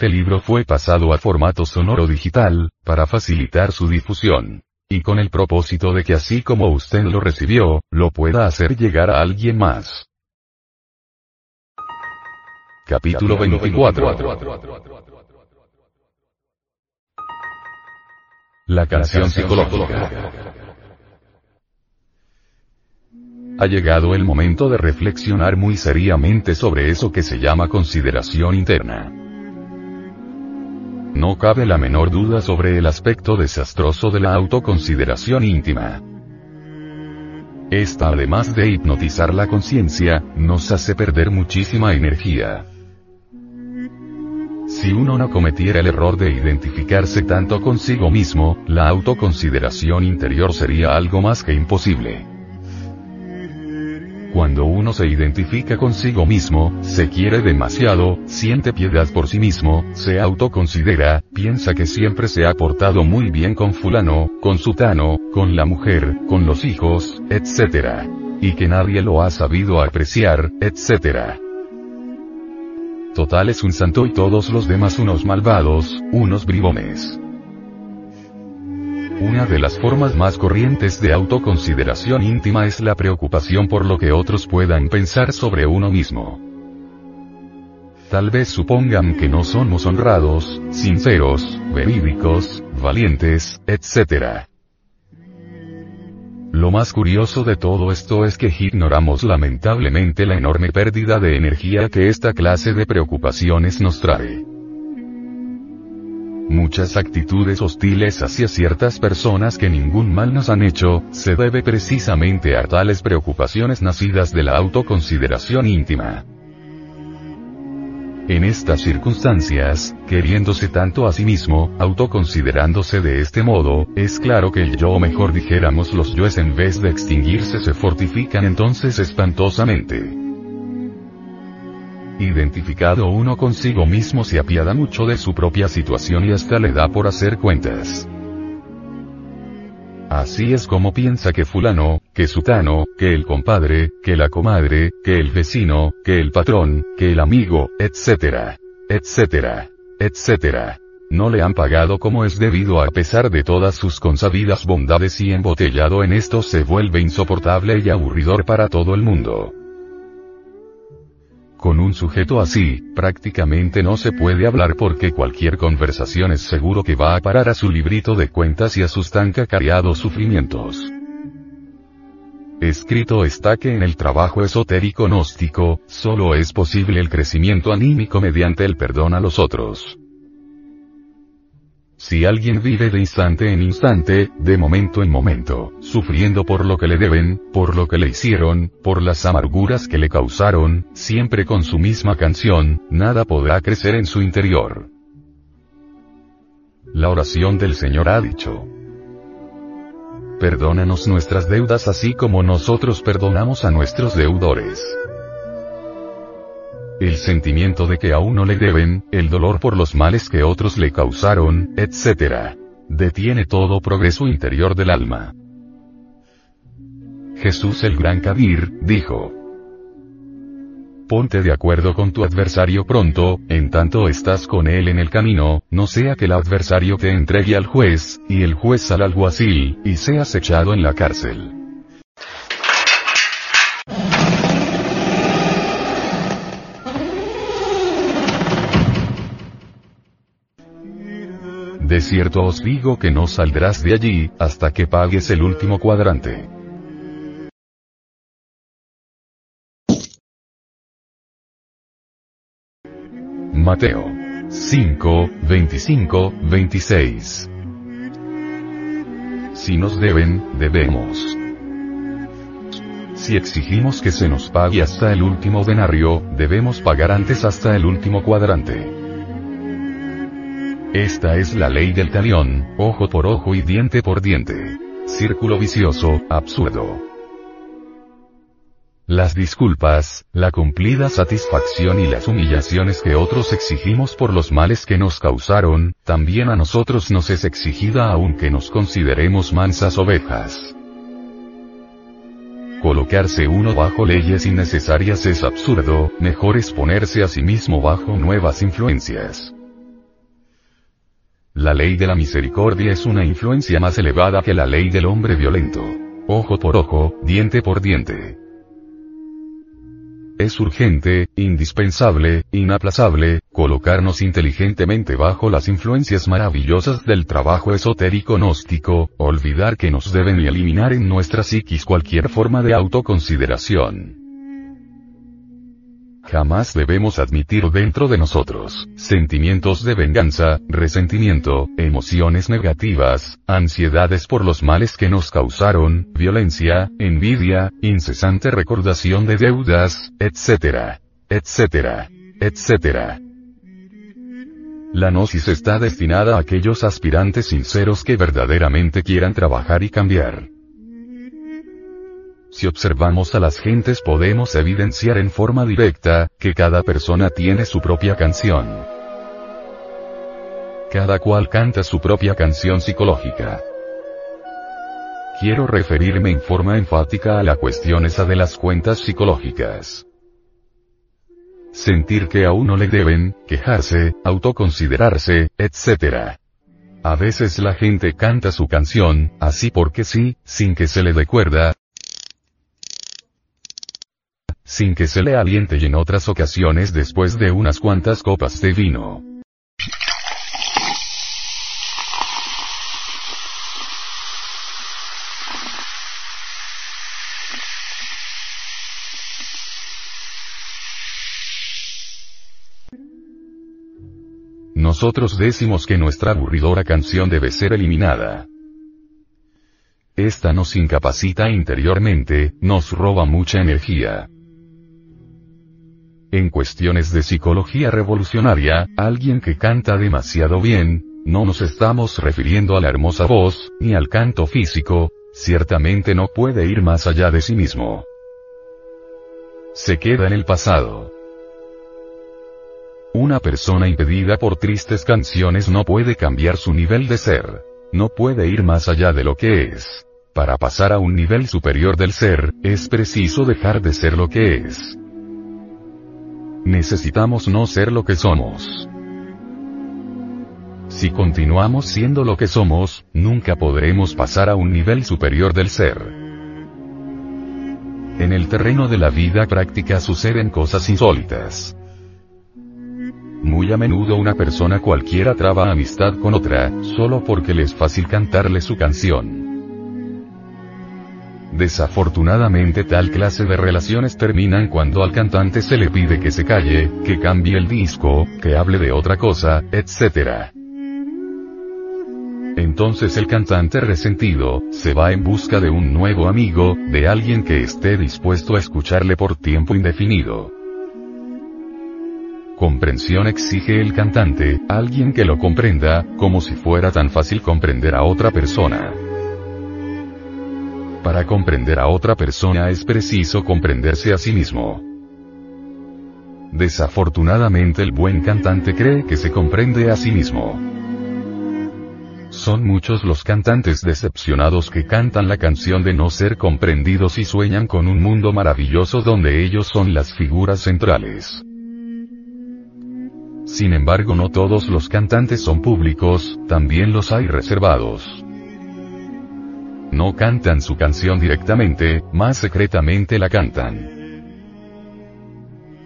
Este libro fue pasado a formato sonoro digital, para facilitar su difusión. Y con el propósito de que así como usted lo recibió, lo pueda hacer llegar a alguien más. Capítulo 24. La canción psicológica. Ha llegado el momento de reflexionar muy seriamente sobre eso que se llama consideración interna. No cabe la menor duda sobre el aspecto desastroso de la autoconsideración íntima. Esta además de hipnotizar la conciencia, nos hace perder muchísima energía. Si uno no cometiera el error de identificarse tanto consigo mismo, la autoconsideración interior sería algo más que imposible. Cuando uno se identifica consigo mismo, se quiere demasiado, siente piedad por sí mismo, se autoconsidera, piensa que siempre se ha portado muy bien con fulano, con sutano, con la mujer, con los hijos, etc. Y que nadie lo ha sabido apreciar, etc. Total es un santo y todos los demás unos malvados, unos bribones. Una de las formas más corrientes de autoconsideración íntima es la preocupación por lo que otros puedan pensar sobre uno mismo. Tal vez supongan que no somos honrados, sinceros, verídicos, valientes, etc. Lo más curioso de todo esto es que ignoramos lamentablemente la enorme pérdida de energía que esta clase de preocupaciones nos trae. Muchas actitudes hostiles hacia ciertas personas que ningún mal nos han hecho, se debe precisamente a tales preocupaciones nacidas de la autoconsideración íntima. En estas circunstancias, queriéndose tanto a sí mismo, autoconsiderándose de este modo, es claro que el yo o mejor dijéramos los yoes en vez de extinguirse se fortifican entonces espantosamente. Identificado uno consigo mismo se apiada mucho de su propia situación y hasta le da por hacer cuentas. Así es como piensa que fulano, que sutano, que el compadre, que la comadre, que el vecino, que el patrón, que el amigo, etcétera, etcétera, etcétera. No le han pagado como es debido a pesar de todas sus consabidas bondades y embotellado en esto se vuelve insoportable y aburridor para todo el mundo. Con un sujeto así, prácticamente no se puede hablar porque cualquier conversación es seguro que va a parar a su librito de cuentas y a sus tan cacareados sufrimientos. Escrito está que en el trabajo esotérico gnóstico, solo es posible el crecimiento anímico mediante el perdón a los otros. Si alguien vive de instante en instante, de momento en momento, sufriendo por lo que le deben, por lo que le hicieron, por las amarguras que le causaron, siempre con su misma canción, nada podrá crecer en su interior. La oración del Señor ha dicho. Perdónanos nuestras deudas así como nosotros perdonamos a nuestros deudores. El sentimiento de que a uno le deben, el dolor por los males que otros le causaron, etc. Detiene todo progreso interior del alma. Jesús el Gran Kabir, dijo. Ponte de acuerdo con tu adversario pronto, en tanto estás con él en el camino, no sea que el adversario te entregue al juez, y el juez al alguacil, y seas echado en la cárcel. De cierto os digo que no saldrás de allí, hasta que pagues el último cuadrante. Mateo 5, 25, 26. Si nos deben, debemos. Si exigimos que se nos pague hasta el último denario, debemos pagar antes hasta el último cuadrante. Esta es la ley del talión, ojo por ojo y diente por diente. Círculo vicioso, absurdo. Las disculpas, la cumplida satisfacción y las humillaciones que otros exigimos por los males que nos causaron, también a nosotros nos es exigida aunque nos consideremos mansas ovejas. Colocarse uno bajo leyes innecesarias es absurdo, mejor es ponerse a sí mismo bajo nuevas influencias. La ley de la misericordia es una influencia más elevada que la ley del hombre violento. Ojo por ojo, diente por diente. Es urgente, indispensable, inaplazable, colocarnos inteligentemente bajo las influencias maravillosas del trabajo esotérico gnóstico, olvidar que nos deben eliminar en nuestra psiquis cualquier forma de autoconsideración. Jamás debemos admitir dentro de nosotros sentimientos de venganza, resentimiento, emociones negativas, ansiedades por los males que nos causaron, violencia, envidia, incesante recordación de deudas, etc. etc. etc. La gnosis está destinada a aquellos aspirantes sinceros que verdaderamente quieran trabajar y cambiar. Si observamos a las gentes podemos evidenciar en forma directa, que cada persona tiene su propia canción. Cada cual canta su propia canción psicológica. Quiero referirme en forma enfática a la cuestión esa de las cuentas psicológicas. Sentir que a uno le deben, quejarse, autoconsiderarse, etc. A veces la gente canta su canción, así porque sí, sin que se le dé sin que se le aliente y en otras ocasiones después de unas cuantas copas de vino. Nosotros decimos que nuestra aburridora canción debe ser eliminada. Esta nos incapacita interiormente, nos roba mucha energía. En cuestiones de psicología revolucionaria, alguien que canta demasiado bien, no nos estamos refiriendo a la hermosa voz, ni al canto físico, ciertamente no puede ir más allá de sí mismo. Se queda en el pasado. Una persona impedida por tristes canciones no puede cambiar su nivel de ser. No puede ir más allá de lo que es. Para pasar a un nivel superior del ser, es preciso dejar de ser lo que es. Necesitamos no ser lo que somos. Si continuamos siendo lo que somos, nunca podremos pasar a un nivel superior del ser. En el terreno de la vida práctica suceden cosas insólitas. Muy a menudo una persona cualquiera traba amistad con otra, solo porque le es fácil cantarle su canción. Desafortunadamente tal clase de relaciones terminan cuando al cantante se le pide que se calle, que cambie el disco, que hable de otra cosa, etc. Entonces el cantante resentido, se va en busca de un nuevo amigo, de alguien que esté dispuesto a escucharle por tiempo indefinido. Comprensión exige el cantante, alguien que lo comprenda, como si fuera tan fácil comprender a otra persona. Para comprender a otra persona es preciso comprenderse a sí mismo. Desafortunadamente el buen cantante cree que se comprende a sí mismo. Son muchos los cantantes decepcionados que cantan la canción de no ser comprendidos y sueñan con un mundo maravilloso donde ellos son las figuras centrales. Sin embargo no todos los cantantes son públicos, también los hay reservados. No cantan su canción directamente, más secretamente la cantan.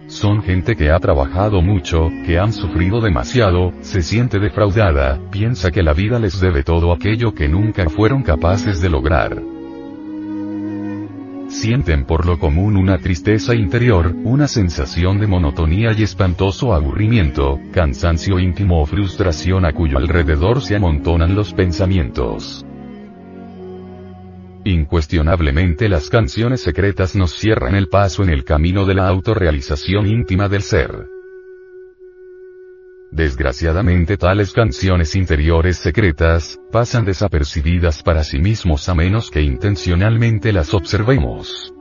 Son gente que ha trabajado mucho, que han sufrido demasiado, se siente defraudada, piensa que la vida les debe todo aquello que nunca fueron capaces de lograr. Sienten por lo común una tristeza interior, una sensación de monotonía y espantoso aburrimiento, cansancio íntimo o frustración a cuyo alrededor se amontonan los pensamientos. Incuestionablemente las canciones secretas nos cierran el paso en el camino de la autorrealización íntima del ser. Desgraciadamente tales canciones interiores secretas, pasan desapercibidas para sí mismos a menos que intencionalmente las observemos.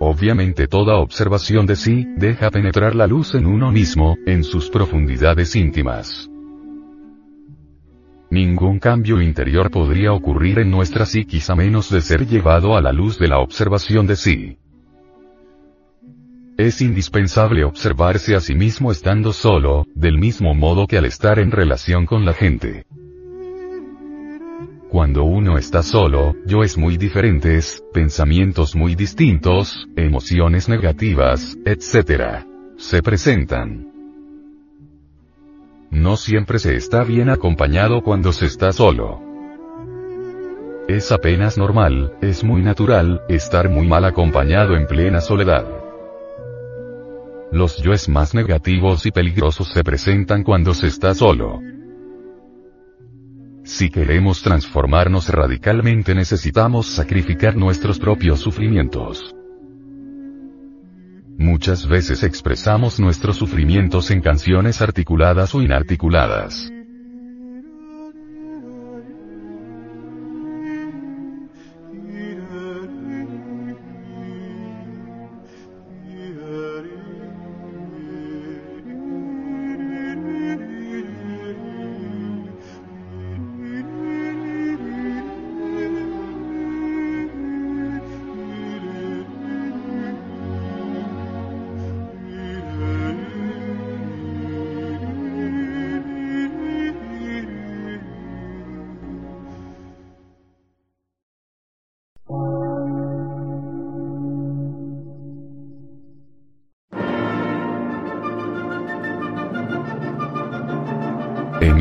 Obviamente toda observación de sí, deja penetrar la luz en uno mismo, en sus profundidades íntimas. Ningún cambio interior podría ocurrir en nuestra psiquis a menos de ser llevado a la luz de la observación de sí. Es indispensable observarse a sí mismo estando solo, del mismo modo que al estar en relación con la gente. Cuando uno está solo, yo es muy diferentes, pensamientos muy distintos, emociones negativas, etc. Se presentan. No siempre se está bien acompañado cuando se está solo. Es apenas normal, es muy natural, estar muy mal acompañado en plena soledad. Los yoes más negativos y peligrosos se presentan cuando se está solo. Si queremos transformarnos radicalmente necesitamos sacrificar nuestros propios sufrimientos. Muchas veces expresamos nuestros sufrimientos en canciones articuladas o inarticuladas.